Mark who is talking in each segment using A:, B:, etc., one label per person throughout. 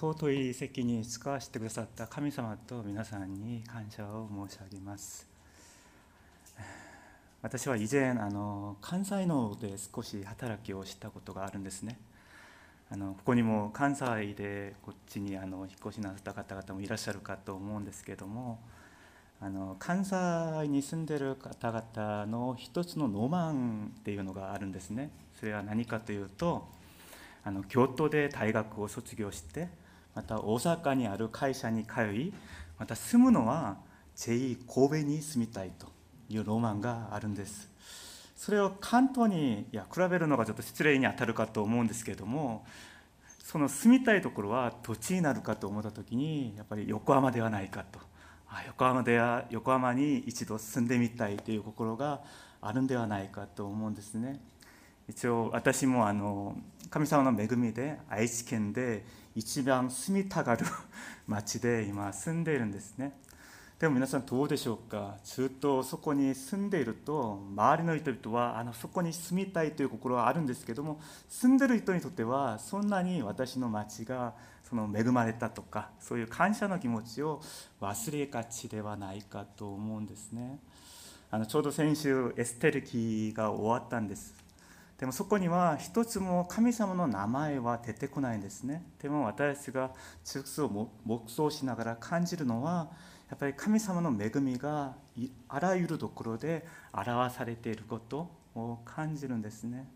A: 尊い席に使わせてくださった神様と皆さんに感謝を申し上げます。私は以前あの関西ので少し働きをしたことがあるんですね。あのここにも関西でこっちにあの引っ越しなさった方々もいらっしゃるかと思うんですけどもあの関西に住んでる方々の一つのロマンっていうのがあるんですね。それは何かというとあの京都で大学を卒業してまた大阪にある会社に通いまた住むのは J 神戸に住みたいというロマンがあるんです。それを関東にいや比べるのがちょっと失礼に当たるかと思うんですけれどもその住みたいところは土地になるかと思った時にやっぱり横浜ではないかと。あ横浜では横浜に一度住んでみたいという心があるんではないかと思うんですね。一応私もあの神様の恵みで愛知県で一番住みたがる 町で今住んでいるんですね。でも皆さんどうでしょうか？ずっとそこに住んでいると周りの人々はあのそこに住みたいという心はあるんですけども住んでる人にとってはそんなに私の町がその恵まれたとかそういう感謝の気持ちを忘れがちではないかと思うんですね。あのちょうど先週エステル期が終わったんです。でもそこには一つも神様の名前は出てこないんですね。でも私たちが直接を黙想しながら感じるのはやっぱり神様の恵みがあらゆるところで表されていることを感じるんですね。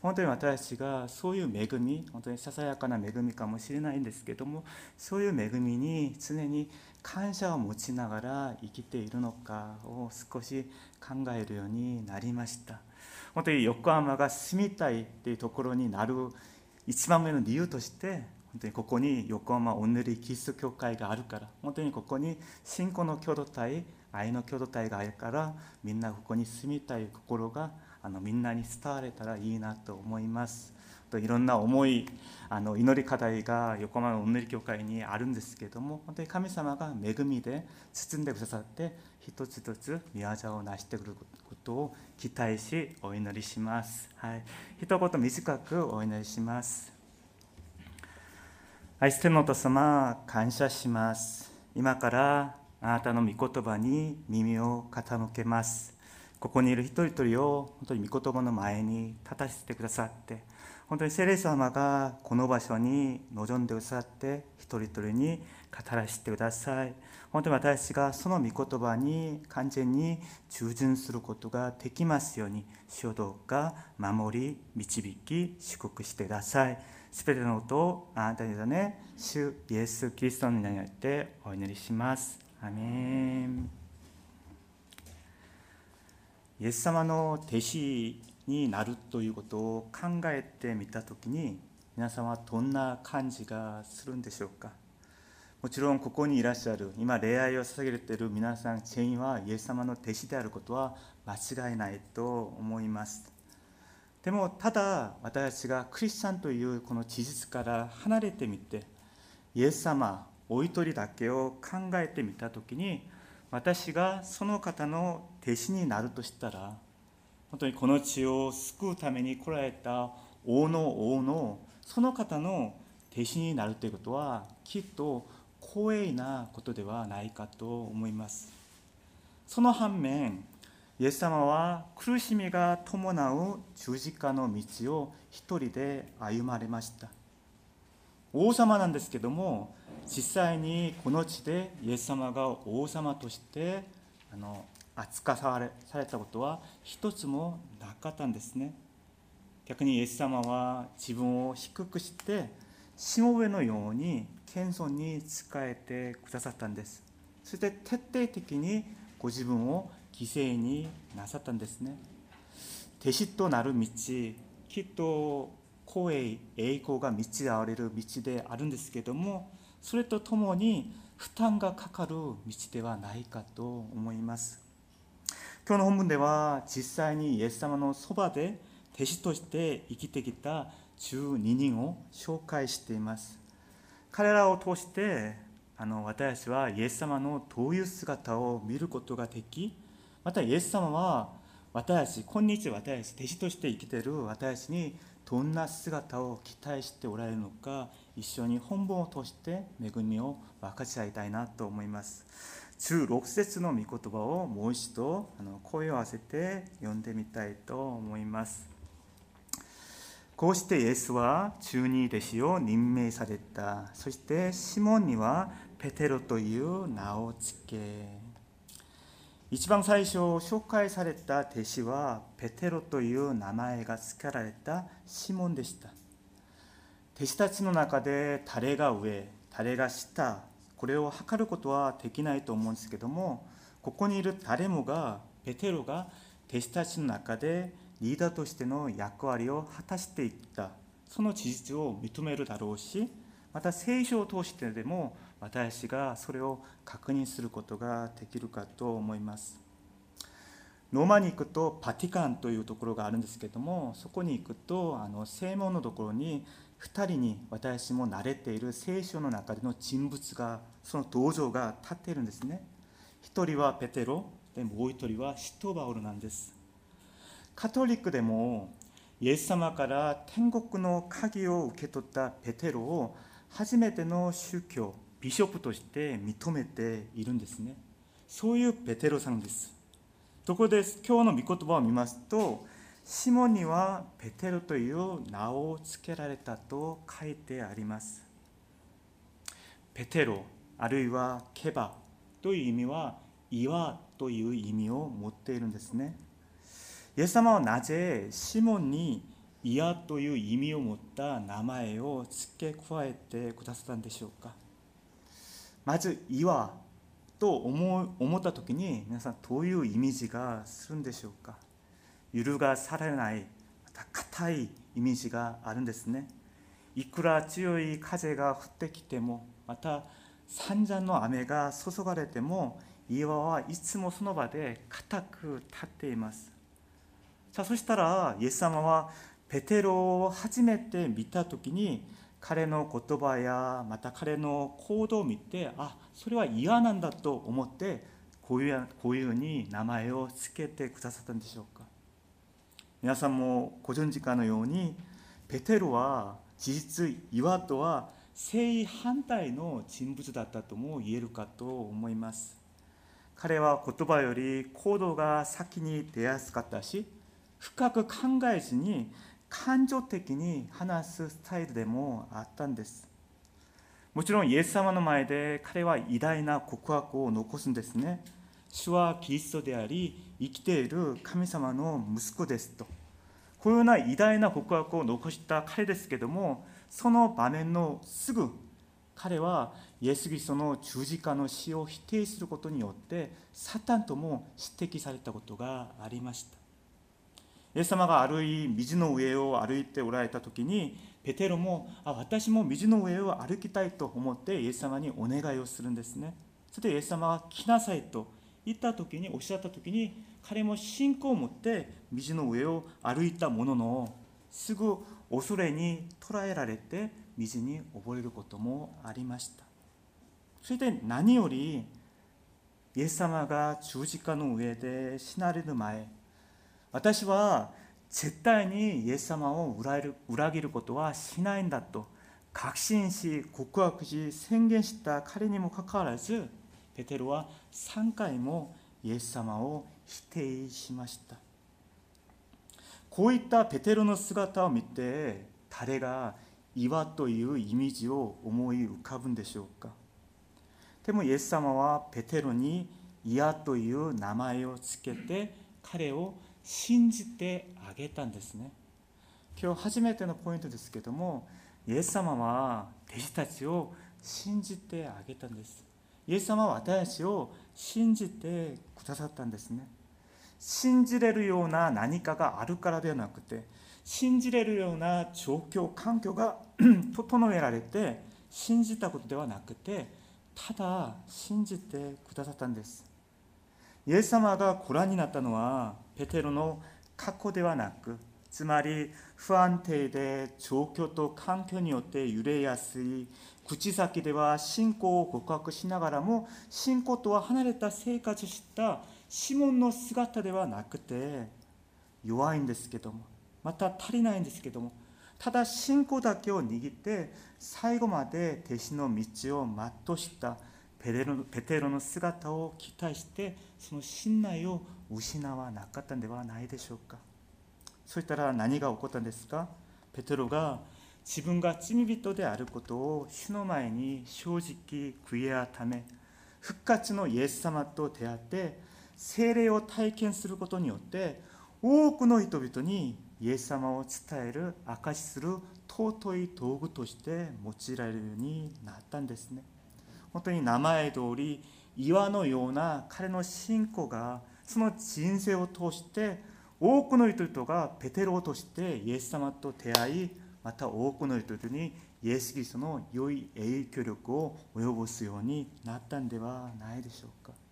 A: 本当に私たちがそういう恵み本当にささやかな恵みかもしれないんですけどもそういう恵みに常に感謝を持ちながら生きているのかを少し考えるようになりました。本当に横浜が住みたいっていうところになる一番目の理由として本当にここに横浜お塗りキリスト教会があるから本当にここに信仰の共同体愛の共同体があるからみんなここに住みたい心があのみんなに伝われたらいいなと思います。といろんな思いあの祈り課題が横浜のおぬり教会にあるんですけども本当に神様が恵みで包んでくださって一つ一つ宮業を成してくることを期待しお祈りします。はい、一言短くお祈りします。愛してのお父様、感謝します。今からあなたの御言葉に耳を傾けます。ここにいる一人一人を本当に御言葉の前に立たせてくださって、本当に聖霊様がこの場所に望んでくださって、一人一人に語らせてください。本当に私がその御言葉に完全に従順することができますように、主をどうか守り、導き、祝福してください。すべてのことをあなたにだね、主イエス・キリストの名によってお祈りします。アメンイエス様の弟子になるということを考えてみたときに皆さんはどんな感じがするんでしょうか？もちろんここにいらっしゃる今礼拝を捧げている皆さん全員はイエス様の弟子であることは間違いないと思います。でもただ私たちがクリスチャンというこの事実から離れてみてイエス様お一人だけを考えてみた時に私がその方の弟子になるとしたら本当にこの地を救うために来られた王の王のその方の弟子になるということはきっと光栄なことではないかと思います。その反面イエス様は苦しみが伴う十字架の道を一人で歩まれました。王様なんですけども実際にこの地でイエス様が王様としてあの扱われされたことは一つもなかったんですね。逆にイエス様は自分を低くしてしもべのように謙遜に仕えてくださったんです。そして徹底的にご自分を犠牲になさったんですね。弟子となる道きっと光栄栄光が満ちあわれる道であるんですけどもそれとともに負担がかかる道ではないかと思います。今日の本文では実際にイエス様のそばで弟子として生きてきた12人を紹介しています。彼らを通してあの私はイエス様のどういう姿を見ることができまたイエス様は私たち今日私弟子として生きている私にどんな姿を期待しておられるのか一緒に本文を通して恵みを分かち合いたいなと思います。16節の御言葉をもう一度声を合わせて読んでみたいと思います。こうしてイエスは中二弟子を任命された。そしてシモンにはペテロという名を付け。一番最初紹介された弟子はペテロという名前が付けられたシモンでした。弟子たちの中で誰が上誰が下これを測ることはできないと思うんですけどもここにいる誰もがペテロが弟子たちの中でリーダーとしての役割を果たしていった。その事実を認めるだろうしまた聖書を通してでも私がそれを確認することができるかと思います。ローマに行くとパティカンというところがあるんですけどもそこに行くとあの正門のところに2人に私も慣れている聖書の中での人物がその道場が立っているんですね。1人はペテロでもう1人はシトバオルなんです。カトリックでもイエス様から天国の鍵を受け取ったペテロを初めての宗教ビショップとして認めているんですね。そういうペテロさんです。ところで今日の御言葉を見ますとシモンにはペテロという名を付けられたと書いてあります。ペテロあるいはケバという意味は岩という意味を持っているんですね。イエス様はなぜシモンに岩という意味を持った名前を付け加えてくださったんでしょうか。まず岩と思思った時に皆さんどういうイメージがするんでしょうか。揺るがされないまた硬いイメージがあるんですねいくら強い風が降ってきてもまた散々の雨が注がれても岩はいつもその場で固く立っていますさあそしたらイエス様はペテロを初めて見た時に彼の言葉やまた彼の行動を見てあそれは嫌なんだと思ってこういうこういうふうに名前を付けてくださったんでしょうか皆さんもご存知かのようにペテロは事実岩とは正反対の人物だったとも言えるかと思います。彼は言葉より行動が先に出やすかったし深く考えずに感情的に話すスタイルでもあったんです。もちろんイエス様の前で彼は偉大な告白を残すんですね。主はキリストであり生きている神様の息子ですと。このような偉大な告白を残した彼ですけどもその場面のすぐ彼はイエス・キリストの十字架の死を否定することによってサタンとも指摘されたことがありました。イエス様が歩い水の上を歩いておられた時にペテロもあ私も水の上を歩きたいと思ってイエス様にお願いをするんですね。それでイエス様が来なさいと言った時におっしゃった時に彼も信仰を持って道の上を歩いたもののすぐ恐れに捕らえられて道に溺れることもありました。そして何よりイエス様が十字架の上で死なれる前私は絶対にイエス様を裏切ることはしないんだと確信し告白し宣言した彼にもかかわらずペテロは3回もイエス様を否定しました。こういったペテロの姿を見て誰が岩というイメージを思い浮かぶんでしょうか。でもイエス様はペテロに岩という名前を付けて彼を信じてあげたんですね。今日初めてのポイントですけどもイエス様は弟子たちを信じてあげたんです。イエス様は私たちを信じてくださったんですね。信じれるような何かがあるからではなくて信じれるような状況環境が 整えられて信じたことではなくてただ信じてくださったんです。イエス様がご覧になったのはペテロの過去ではなくつまり不安定で状況と環境によって揺れやすい口先では信仰を告白しながらも信仰とは離れた生活をしたシモンの姿ではなくて弱いんですけどもまた足りないんですけどもただ信仰だけを握って最後まで弟子の道を全うしたペテロペテロの姿を期待してその信頼を失わなかったんではないでしょうか。そうしたら何が起こったんですか？ペテロが自分が罪人であることを主の前に正直悔い改め復活のイエス様と出会って精霊を体験することによって多くの人々にイエス様を伝える証しする尊い道具として用いられるようになったんですね。本当に名前通り岩のような彼の信仰がその人生を通して多くの人々がペテロを通してイエス様と出会いまた多くの人々にイエス・キリストの良い影響力を及ぼすようになったんではないでしょうか。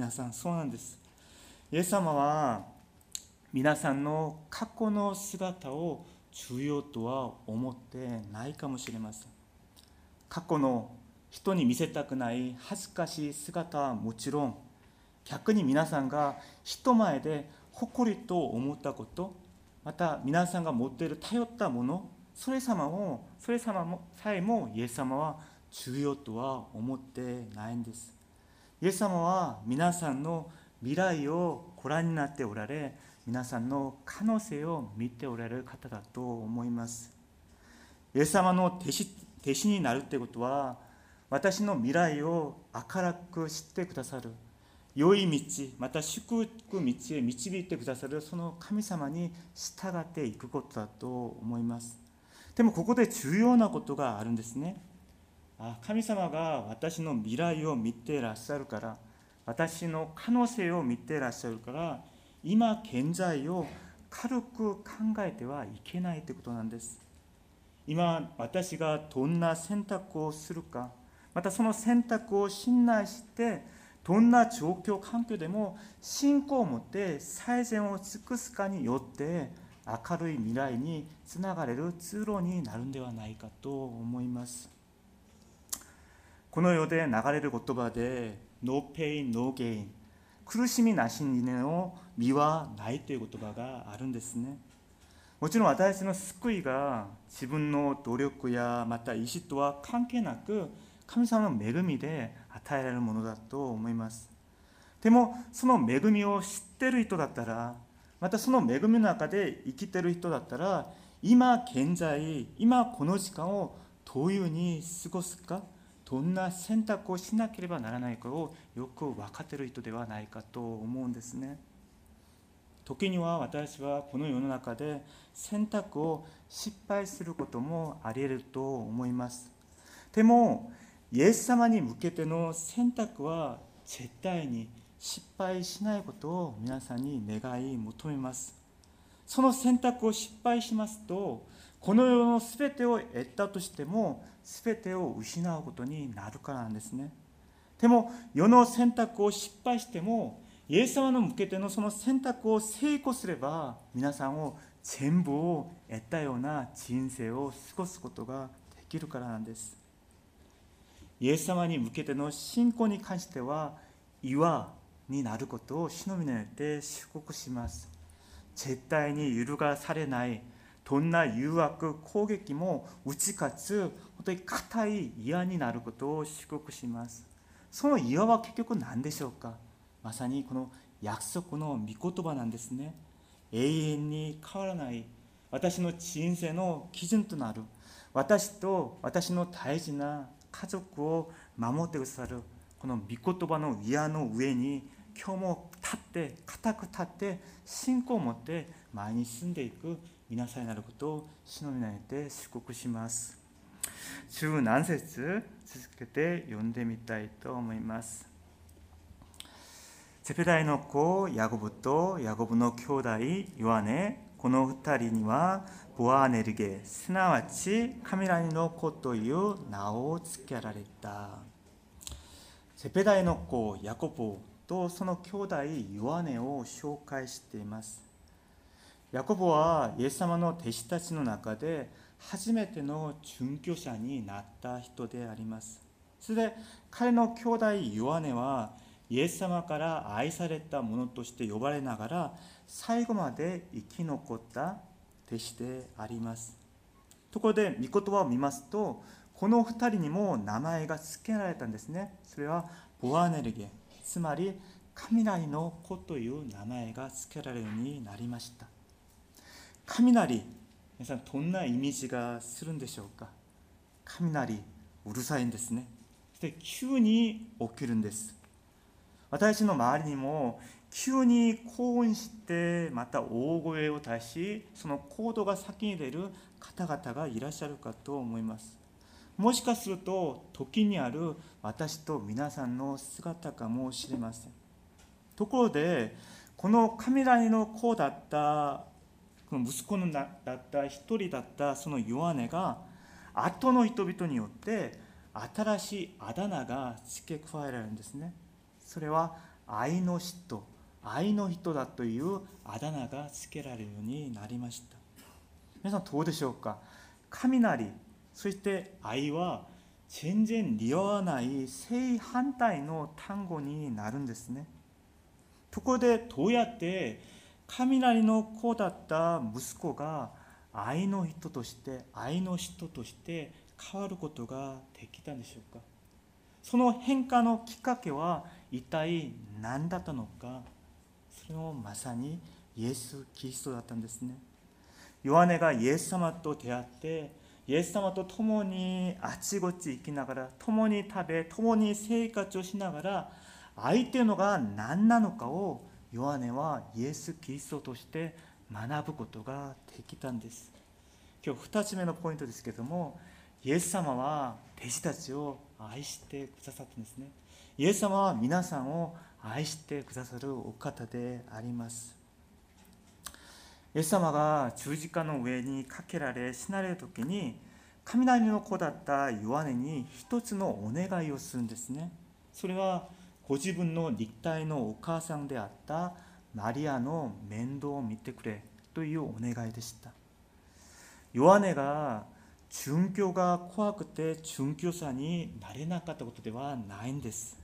A: 皆さんそうなんです。イエス様は皆さんの過去の姿を重要とは思ってないかもしれません。過去の人に見せたくない恥ずかしい姿はもちろん。逆に皆さんが人前で誇りと思ったこと。また皆さんが持っている頼ったもの。それ様をそれ様もさえもイエス様は重要とは思ってないんです。イエス様は皆さんの未来をご覧になっておられ皆さんの可能性を見ておられる方だと思います。イエス様の弟子弟子になるってことは私の未来を明るく知ってくださる良い道また祝福道へ導いてくださるその神様に従っていくことだと思います。でもここで重要なことがあるんですね。あ神様が私の未来を見ていらっしゃるから私の可能性を見ていらっしゃるから今現在を軽く考えてはいけないということなんです。今私がどんな選択をするかまたその選択を信頼してどんな状況環境でも信仰を持って最善を尽くすかによって明るい未来につながれる通路になるんではないかと思います。この世で流れる言葉で「 No pain no gain」苦しみなしに実はないという言葉があるんですね。もちろん私の救いが自分の努力やまた意志とは関係なく神様の恵みで与えられるものだと思います。でもその恵みを知っている人だったらまたその恵みの中で生きている人だったら今現在今この時間をどういうふうに過ごすかどんな選択をしなければならないかをよく分かっている人ではないかと思うんですね。時には私はこの世の中で選択を失敗することもあり得ると思います。でもイエス様に向けての選択は絶対に失敗しないことを皆さんに願い求めます。その選択を失敗しますとこの世の全てを得たとしても全てを失うことになるからなんですね。でも世の選択を失敗してもイエス様の向けてのその選択を成功すれば皆さんを全部を得たような人生を過ごすことができるからなんです。イエス様に向けての信仰に関しては岩になることを主の皆によって祝福します。絶対に揺るがされないどんな誘惑攻撃も打ち勝つ本当に硬い岩になることを祝福します。その岩は結局何でしょうか？まさにこの約束の御言葉なんですね。永遠に変わらない。私の人生の基準となる。私と私の大事な家族を守ってくださる。この御言葉の岩の上に今日も立って固く立って信仰を持って前に進んでいく。皆さんになることを主の皆にて祝福します。十何節続けて読んでみたいと思います。ゼペダイの子ヤゴブとヤゴブの兄弟ヨアネこの二人にはボアネルゲすなわちカメラニの子という名を付けられた。セペダイの子ヤコブとその兄弟ヨアネを紹介しています。ヤコブはイエス様の弟子たちの中で初めての殉教者になった人でありますそれで彼の兄弟ヨアネはイエス様から愛された者として呼ばれながら最後まで生き残った弟子でありますところで御言葉を見ますとこの2人にも名前が付けられたんですねそれはボアネルゲつまり雷の子という名前が付けられるようになりました雷皆さんどんなイメージがするんでしょうか？雷うるさいんですね。そして急に起きるんです。私の周りにも急に興奮してまた大声を出しその行動が先に出る方々がいらっしゃるかと思います。もしかすると時にある私と皆さんの姿かもしれません。ところでこの雷の子だったこの息子のだった一人だったそのヨハネが後の人々によって新しいあだ名が付け加えられるんですね。それは愛の人愛の人だというあだ名が付けられるようになりました。皆さんどうでしょうか？雷そして愛は全然似合わない正反対の単語になるんですね。ところでどうやって雷の子だった息子が愛の人として愛の人として変わることができたんでしょうか？その変化のきっかけは一体何だったのか？それもまさにイエス・キリストだったんですね。ヨハネがイエス様と出会ってイエス様と共にあちこち行きながら共に食べ共に生活をしながら愛というのが何なのかをヨハネはイエス・キリストとして学ぶことができたんです。今日2つ目のポイントですけどもイエス様は弟子たちを愛してくださったんですね。イエス様は皆さんを愛してくださるお方であります。イエス様が十字架の上にかけられ死なれる時に雷の子だったヨハネに一つのお願いをするんですね。それはご自分の立体のお母さんであったマリアの面倒を見てくれというお願いでした。ヨハネが殉教が怖くて殉教者になれなかったことではないんです。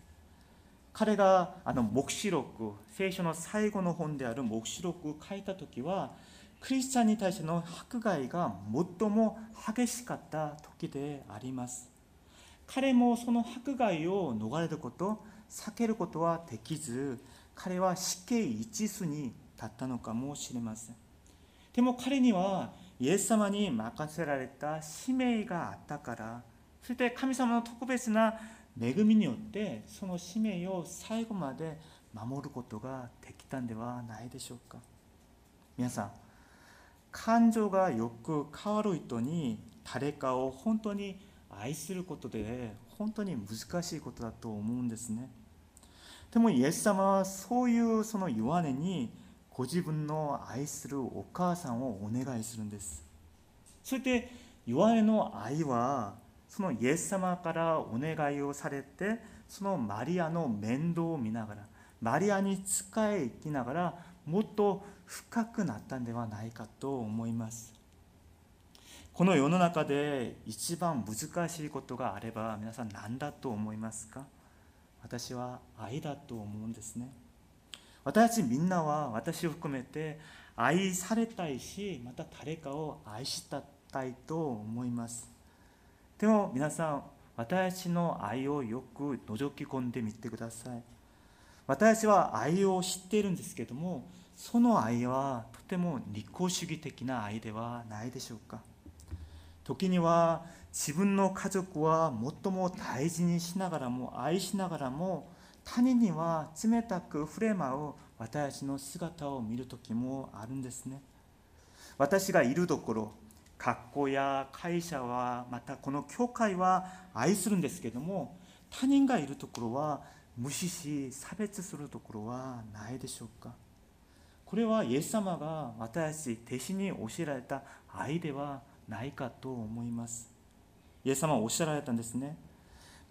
A: 彼があの黙示録聖書の最後の本である黙示録を書いた時はクリスチャンに対しての迫害が最も激しかった時であります。彼もその迫害を逃れること避けることはできず彼は死刑一途に立ったのかもしれません。でも彼にはイエス様に任せられた使命があったからそして神様の特別な恵みによってその使命を最後まで守ることができたんではないでしょうか。皆さん感情がよく変わる人に誰かを本当に愛することで本当に難しいことだと思うんですね。でもイエス様はそういうその弱音にご自分の愛するお母さんをお願いするんです。そして弱音の愛はそのイエス様からお願いをされてそのマリアの面倒を見ながらマリアに仕え生きながらもっと深くなったんではないかと思います。この世の中で一番難しいことがあれば皆さん何だと思いますか？私は愛だと思うんですね。私たちみんなは私を含めて愛されたいしまた誰かを愛したいと思います。でも皆さん私たちの愛をよく覗き込んでみてください。私は愛を知っているんですけどもその愛はとても利己主義的な愛ではないでしょうか？時には自分の家族は最も大事にしながらも愛しながらも他人には冷たく触れまう私の姿を見る時もあるんですね。私がいるところ学校や会社はまたこの教会は愛するんですけども他人がいるところは無視し差別するところはないでしょうか。これはイエス様が私弟子に教えられた愛ではないかと思います。イエス様はおっしゃられたんですね。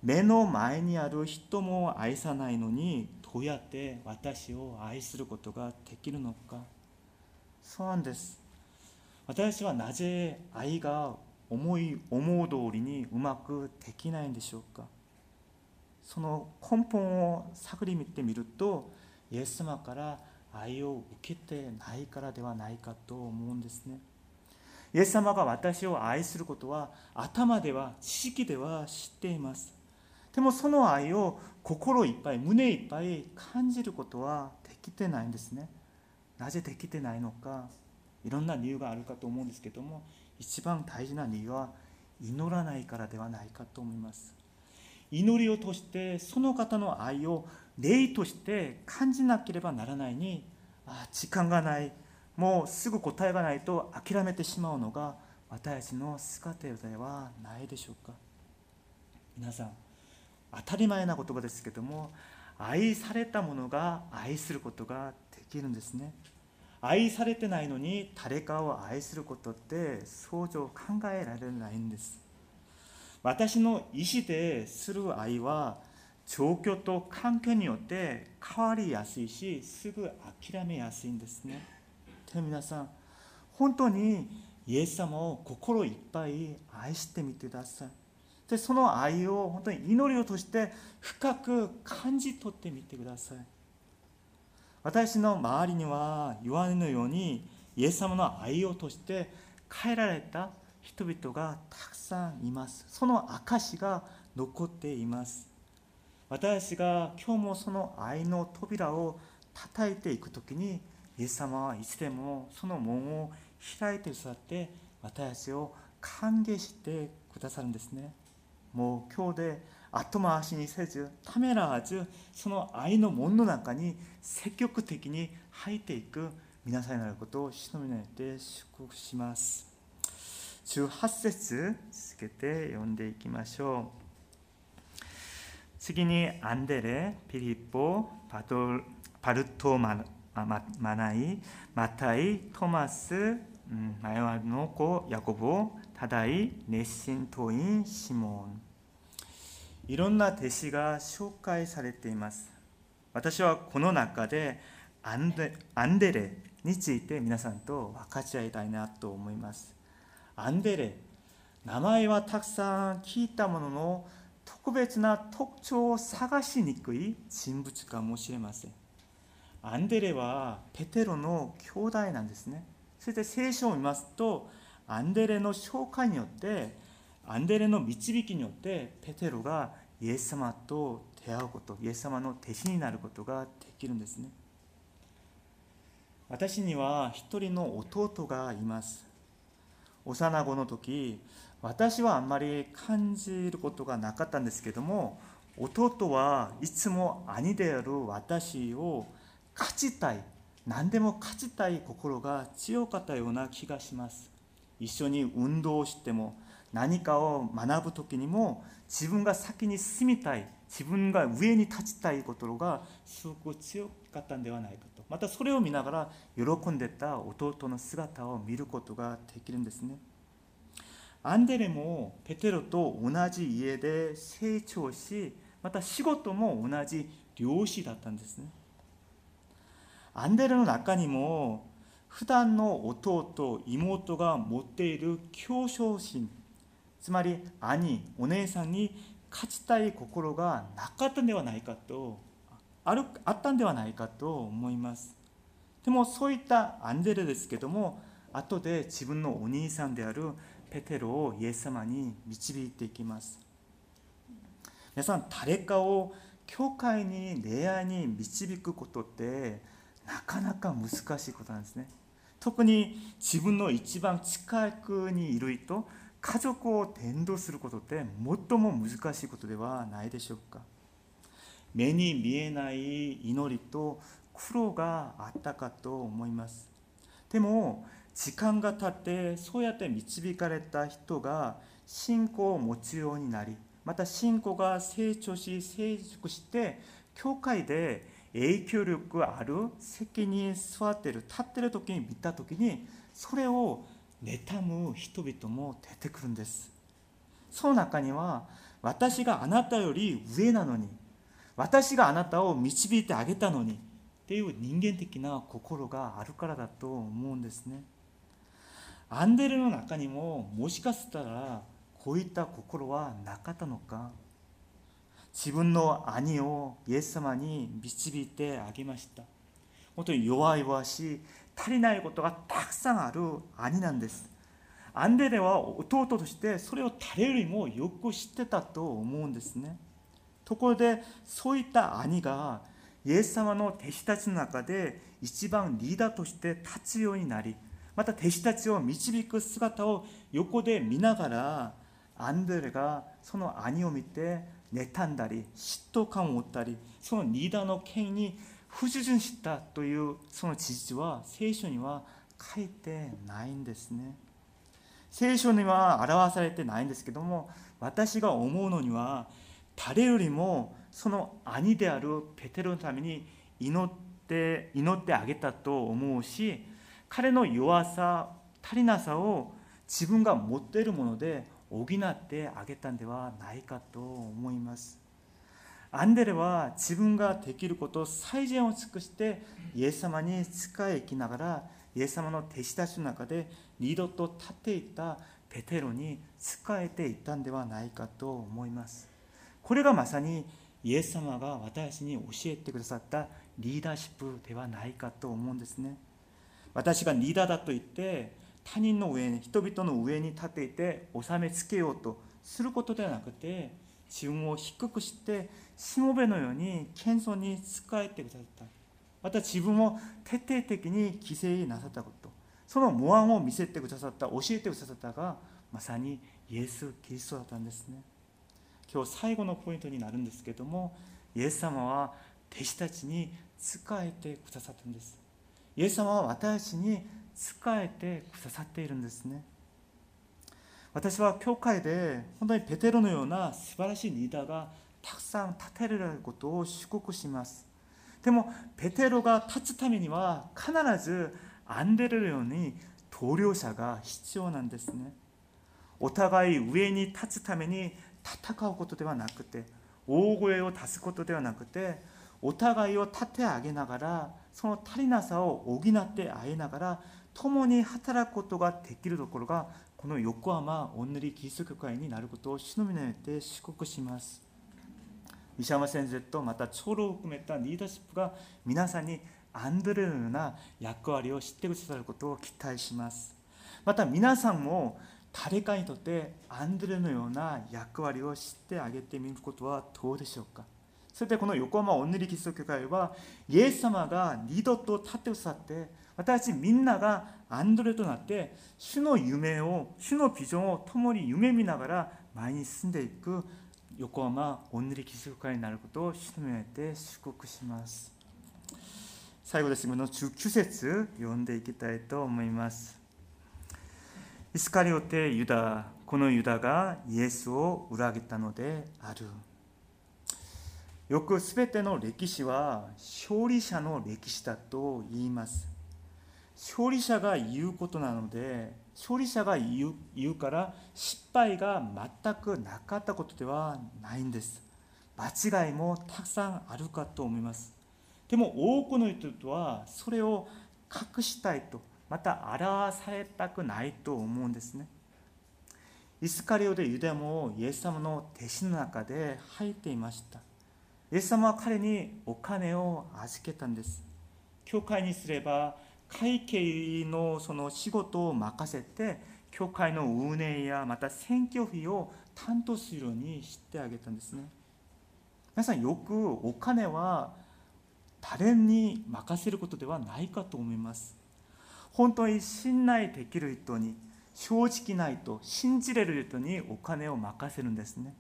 A: 目の前にある人も愛さないのにどうやって私を愛することができるのか。そうなんです。私はなぜ愛が思い思う通りにうまくできないんでしょうか。その根本を探り見てみるとイエス様から愛を受けてないからではないかと思うんですね。イエス様が私を愛することは頭では知識では知っています。でもその愛を心いっぱい胸いっぱい感じることはできてないんですね。なぜできてないのかいろんな理由があるかと思うんですけども一番大事な理由は祈らないからではないかと思います。祈りを通してその方の愛を霊として感じなければならないにあ時間がない。もうすぐ答えがないと諦めてしまうのが私たちの姿ではないでしょうか。皆さん当たり前な言葉ですけども愛されたものが愛することができるんですね。愛されてないのに誰かを愛することって想像考えられないんです。私の意思でする愛は状況と環境によって変わりやすいしすぐ諦めやすいんですね。で皆さん。本当にイエス様を心いっぱい愛してみてください。でその愛を本当に祈りを通して深く感じ取ってみてください。私の周りにはヨハネのようにイエス様の愛を通して変えられた人々がたくさんいます。その証が残っています。私が今日もその愛の扉を叩いていく時にイエス様はいつでもその門を開いてくださって私たちを歓迎してくださるんですね。もう今日で後回しにせずためらわずその愛の門の中に積極的に入っていく皆さんになることを主の皆にて祝福します。18節続けて読んでいきましょう。次にアンデレ、ピリッポ、パトパルトママナイ、マタイ、トマス、マヨアの子、ヤコボ、タダイ、熱心党員、シモン。いろんな弟子が紹介されています。私はこの中でアンデアンデレについて皆さんと分かち合いたいなと思います。アンデレ、名前はたくさん聞いたものの特別な特徴を探しにくい人物かもしれません。アンデレはペテロの兄弟なんですね。そして聖書を見ますと、アンデレの紹介によってアンデレの導きによってペテロがイエス様と出会うことイエス様の弟子になることができるんですね私には一人の弟がいます幼子の時私はあんまり感じることがなかったんですけども弟はいつも兄である私を勝ちたい何でも勝ちたい心が強かったような気がします。一緒に運動しても何かを学ぶ時にも自分が先に進みたい自分が上に立ちたいことがすごく強かったんではないかと。またそれを見ながら喜んでた弟の姿を見ることができるんですね。アンデレもペテロと同じ家で成長しまた仕事も同じ漁師だったんですね。アンデレの中にも普段の弟妹が持っている競争心つまり兄お姉さんに勝ちたい心がなかったんではないかとあるあったんではないかと思います。でもそういったアンデレですけども後で自分のお兄さんであるペテロをイエス様に導いていきます。皆さん誰かを教会に恋愛に導くことってなかなか難しいことなんですね。特に自分の一番近くにいる人家族を伝道することって最も難しいことではないでしょうか。目に見えない祈りと苦労があったかと思います。でも時間が経ってそうやって導かれた人が信仰を持つようになりまた信仰が成長し成熟して教会で影響力ある責任座ってる立ってる時に見た時にそれを妬む人々も出てくるんです。その中には私があなたより上なのに私があなたを導いてあげたのにっていう人間的な心があるからだと思うんですね。アンデルの中にももしかしたらこういった心はなかったのか。自分の兄をイエス様に導いてあげました。本当に弱々しい足りないことがたくさんある兄なんです。アンデレは弟としてそれを誰よりもよく知ってたと思うんですね。ところでそういった兄がイエス様の弟子たちの中で一番リーダーとして立つようになりまた弟子たちを導く姿を横で見ながらアンデレがその兄を見て妬んだり嫉妬感を持ったりそのリーダーの権威に不従順したというその事実は聖書には書いてないんですね。聖書には表されてないんですけども私が思うのには誰よりもその兄であるペテロのために祈って祈ってあげたと思うし彼の弱さ足りなさを自分が持っているもので補ってあげたんではないかと思います。アンデレは自分ができること最善を尽くしてイエス様に仕え生きながらイエス様の弟子たちの中でリードと立っていたペテロに仕えていたんではないかと思います。これがまさにイエス様が私に教えてくださったリーダーシップではないかと思うんですね。私がリーダーだと言って他人の上に人々の上に立っていて収めつけようとすることではなくて自分を低くしてしもべのように謙遜に仕えてくださった。また自分を徹底的に犠牲になさったこと。その模範を見せてくださった教えてくださったがまさにイエス・キリストだったんですね。今日最後のポイントになるんですけどもイエス様は弟子たちに仕えてくださったんです。イエス様は私たちに仕えてくださっているんですね。私は教会で本当にペテロのような素晴らしいリーダーがたくさん立てられることを祝福します。でもペテロが立つためには必ずアンデレのように同僚者が必要なんですね。お互い上に立つために戦うことではなくて大声を出すことではなくてお互いを立て上げながらその足りなさを補ってあげながら共に働くことができるところがこの横浜おんぬりキリスト教会になることを主の皆によって祝福します。西山先生とまた長老を含めたリーダーシップが皆さんにアンドレのような役割を知ってくださることを期待します。また皆さんも誰かにとってアンドレのような役割を知ってあげてみることはどうでしょうか。それでこの横浜おんぬりキリスト教会はイエス様がリードと立ってくださって私みんながアンドレとなって主の夢を主のビジョンを共に夢見ながら前に進んでいく横浜おんぬりキリスト教会になることを主のめて祝福します。最後です。この19節読んでいきたいと思います。イスカリオテユダこのユダがイエスを裏切ったのである。よくすべての歴史は勝利者の歴史だと言います。勝利者が言うことなので勝利者が言う言うから失敗が全くなかったことではないんです。間違いもたくさんあるかと思います。でも多くの人とはそれを隠したいとまた表されたくないと思うんですね。イスカリオでユダヤもイエス様の弟子の中で入っていました。イエス様は彼にお金を預けたんです。教会にすれば会計のその仕事を任せて教会の運営やまた選挙費を担当するようにしてあげたんですね。皆さんよくお金は誰に任せることではないかと思います。本当に信頼できる人に正直ないと信じれる人にお金を任せるんですね。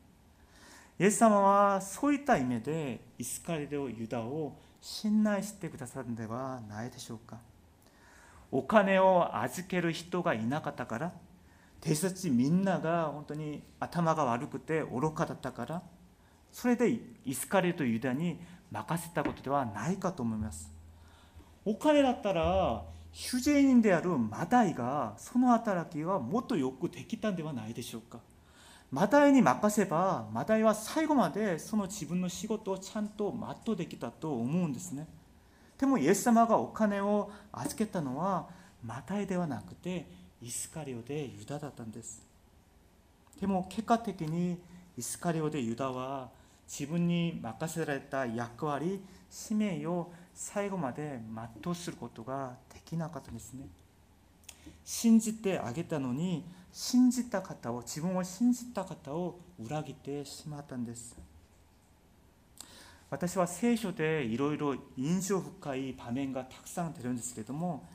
A: イエス様はそういった意味でイスカリオユダを信頼してくださるのではないでしょうか。お金を預ける人がいなかったから弟子たちみんなが本当に頭が悪くて愚かだったからそれでイスカリとユダに任せたことではないかと思います。お金だったら主税人であるマダイがその働きはもっとよくできたんではないでしょうか。マダイに任せばマダイは最後までその自分の仕事をちゃんと全うできたと思うんですね。でもイエス様がお金を預けたのはマタイではなくてイスカリオでユダだったんです。でも結果的にイスカリオでユダは自分に任せられた役割使命を最後まで全うすることができなかったんですね。信じてあげたのに信じた方を自分を信じた方を裏切ってしまったんです。私は聖書でいろいろ印象深い場面がたくさん出るんですけれども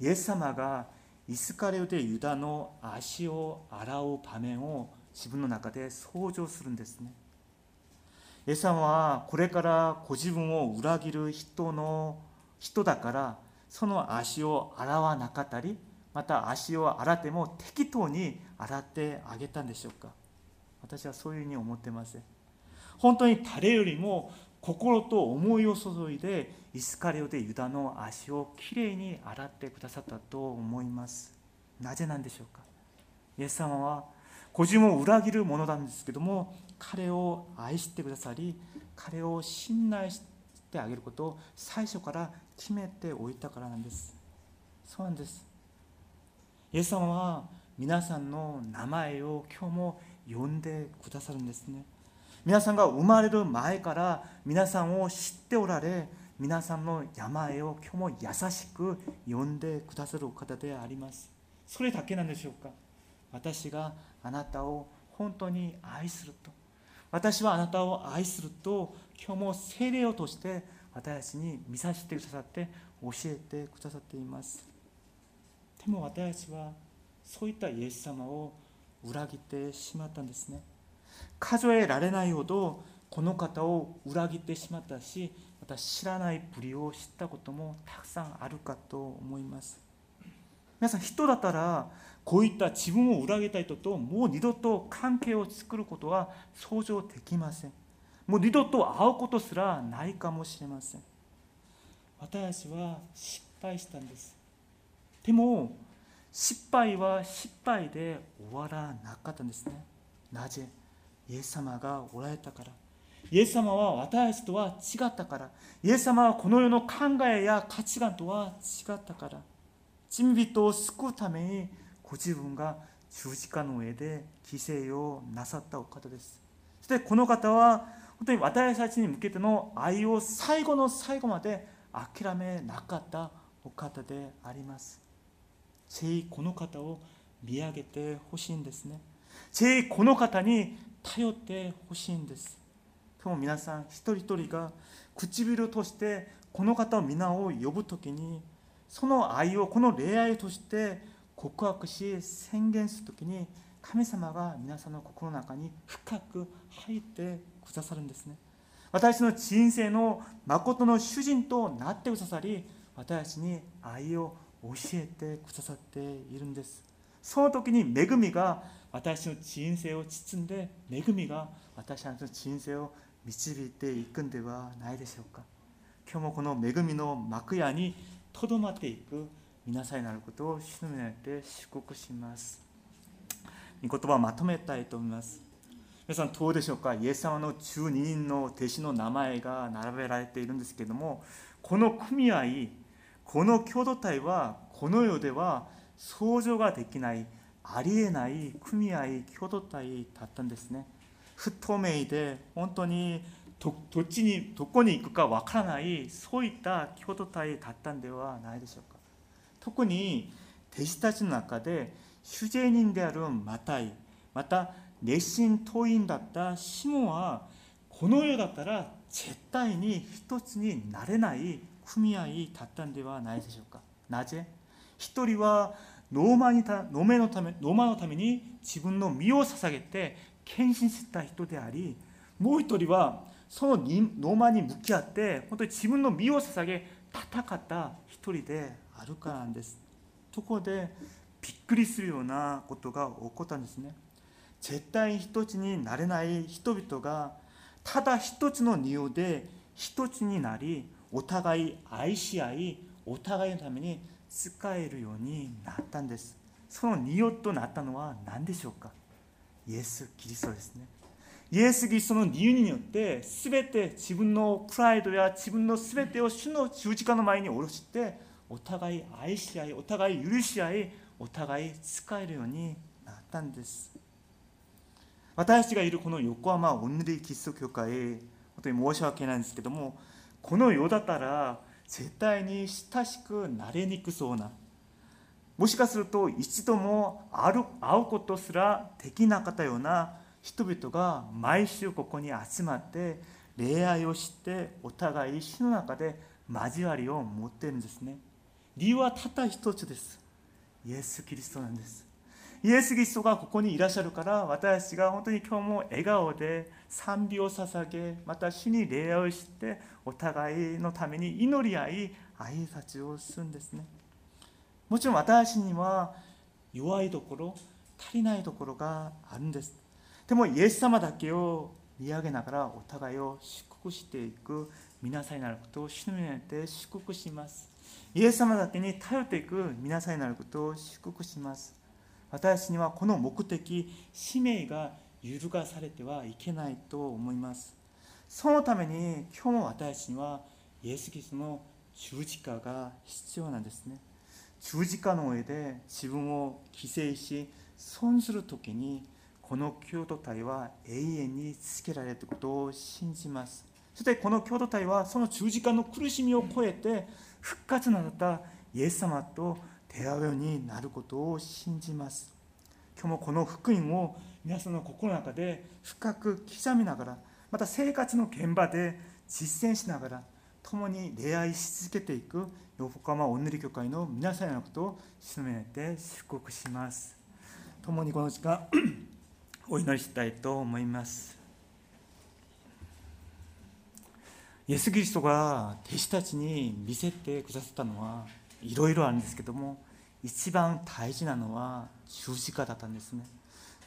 A: イエス様がイスカレオでユダの足を洗う場面を自分の中で想像するんですね。イエス様はこれからご自分を裏切る人の人だからその足を洗わなかったりまた足を洗っても適当に洗ってあげたんでしょうか。私はそういうふうに思ってます本当に誰よりも心と思いを注いでイスカレオでユダの足をきれいに洗ってくださったと思います。なぜなんでしょうか？イエス様はご自分を裏切るものなんですけども彼を愛してくださり彼を信頼してあげることを最初から決めておいたからなんです。そうなんです。イエス様は皆さんの名前を今日も呼んでくださるんですね。皆さんが生まれる前から皆さんを知っておられ皆さんの病を今日も優しく呼んでくださる方であります。それだけなんでしょうか。私があなたを本当に愛すると。私はあなたを愛すると今日も聖霊を通して私たちに見させてくださって教えてくださっています。でも私たちはそういったイエス様を裏切ってしまったんですね。数えられないほどこの方を裏切ってしまったしまた知らないふりを知ったこともたくさんあるかと思います。皆さん人だったらこういった自分を裏切った人ともう二度と関係を作ることは想像できません。もう二度と会うことすらないかもしれません。私は失敗したんです。でも失敗は失敗で終わらなかったんですね。なぜ？イエス様がおられたから。イエス様は私たちとは違ったから。イエス様はこの世の考えや価値観とは違ったから。罪人を救うためにご自分が十字架の上で犠牲をなさったお方です。そしてこの方は本当に私たちに向けての愛を最後の最後まで諦めなかったお方であります。ぜひこの方を見上げてほしいんですね。ぜひこの方に頼ってほしいんです。今日皆さん一人一人が唇としてこの方を皆を呼ぶ時にその愛をこの恋愛として告白し宣言する時に神様が皆さんの心の中に深く入ってくださるんですね。私の人生の誠の主人となってくださり私に愛を教えてくださっているんです。その時に恵みが私の人生を包んで恵みが私の人生を導いていくんではないでしょうか。今日もこの恵みの幕屋にとどまっていく皆さんになることを主のにて祝福します。御言葉をまとめたいと思います。皆さんどうでしょうか。イエス様の12人の弟子の名前が並べられているんですけどもこの組合この共同体はこの世では想像ができないありえない組合共同体だったんですね。不透明で本当にどどっちにどこに行くかわからないそういった共同体だったんではないでしょうか。特に弟子たちの中で取税人であるマタイまた熱心党員だったシモンはこの世だったら絶対に一つになれない組合だったんではないでしょうか。なぜ？一人はローマにローマのためローマのために自分の身を捧げて献身した人でありもう一人はそのローマに向き合って本当に自分の身を捧げ戦った一人であるからなんです。ところでびっくりするようなことが起こったんですね。絶対一つになれない人々がただ一つの匂で一つになりお互い愛し合いお互いのために使えるようになったんです。その匂となったのは何でしょうか？イエス・キリストですね。イエス・キリストの理由によって全て自分のプライドや自分の全てを主の十字架の前に下ろしてお互い愛し合いお互い許し合いお互い使えるようになったんです。私がいるこの横浜オンリーキリスト教会本当に申し訳ないんですけどもこの世だったら絶対に親しくなれにくそうな。もしかすると一度も会うことすらできなかったような人々が毎週ここに集まって恋愛をしてお互い死の中で交わりを持ってるんですね。理由はたった一つです。イエス・キリストなんです。イエス・キリストがここにいらっしゃるから私たちが本当に今日も笑顔で賛美を捧げまた主に礼愛をしてお互いのために祈り合い挨拶をするんですね。もちろん私には弱いところ足りないところがあるんです。でもイエス様だけを見上げながらお互いを祝福していく皆さんになることを主の目で祝福します。イエス様だけに頼っていく皆さんになることを祝福します。私にはこの目的使命が揺るがされてはいけないと思います。そのために今日も私にはイエス・キリストの十字架が必要なんですね。十字架の上で自分を犠牲し損する時にこの共同体は永遠に続けられることを信じます。そしてこの共同体はその十字架の苦しみを超えて復活なったイエス様と出会うようになることを信じます。今日もこの福音を皆さんの心の中で深く刻みながらまた生活の現場で実践しながら共に恋愛し続けていく横浜おぬり教会の皆さんのことを進めて祝福します。共にこの時間 お祈りしたいと思います。イエス・キリストが弟子たちに見せてくださったのはいろいろあるんですけども一番大事なのは十字架だったんですね。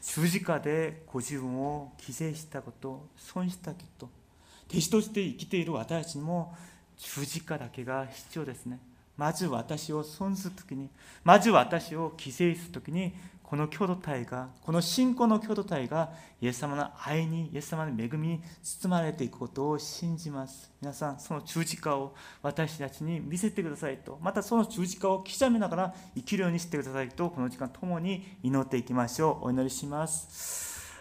A: 十字架でご自分を犠牲したこと損したこと弟子として生きている私たちにも十字架だけが必要ですね。まず私を損する時にまず私を犠牲する時にこの共同体がこの信仰の共同体がイエス様の愛にイエス様の恵みに包まれていくことを信じます。皆さんその十字架を私たちに見せてくださいと。またその十字架を刻みながら生きるようにしてくださいとこの時間共に祈っていきましょう。お祈りします。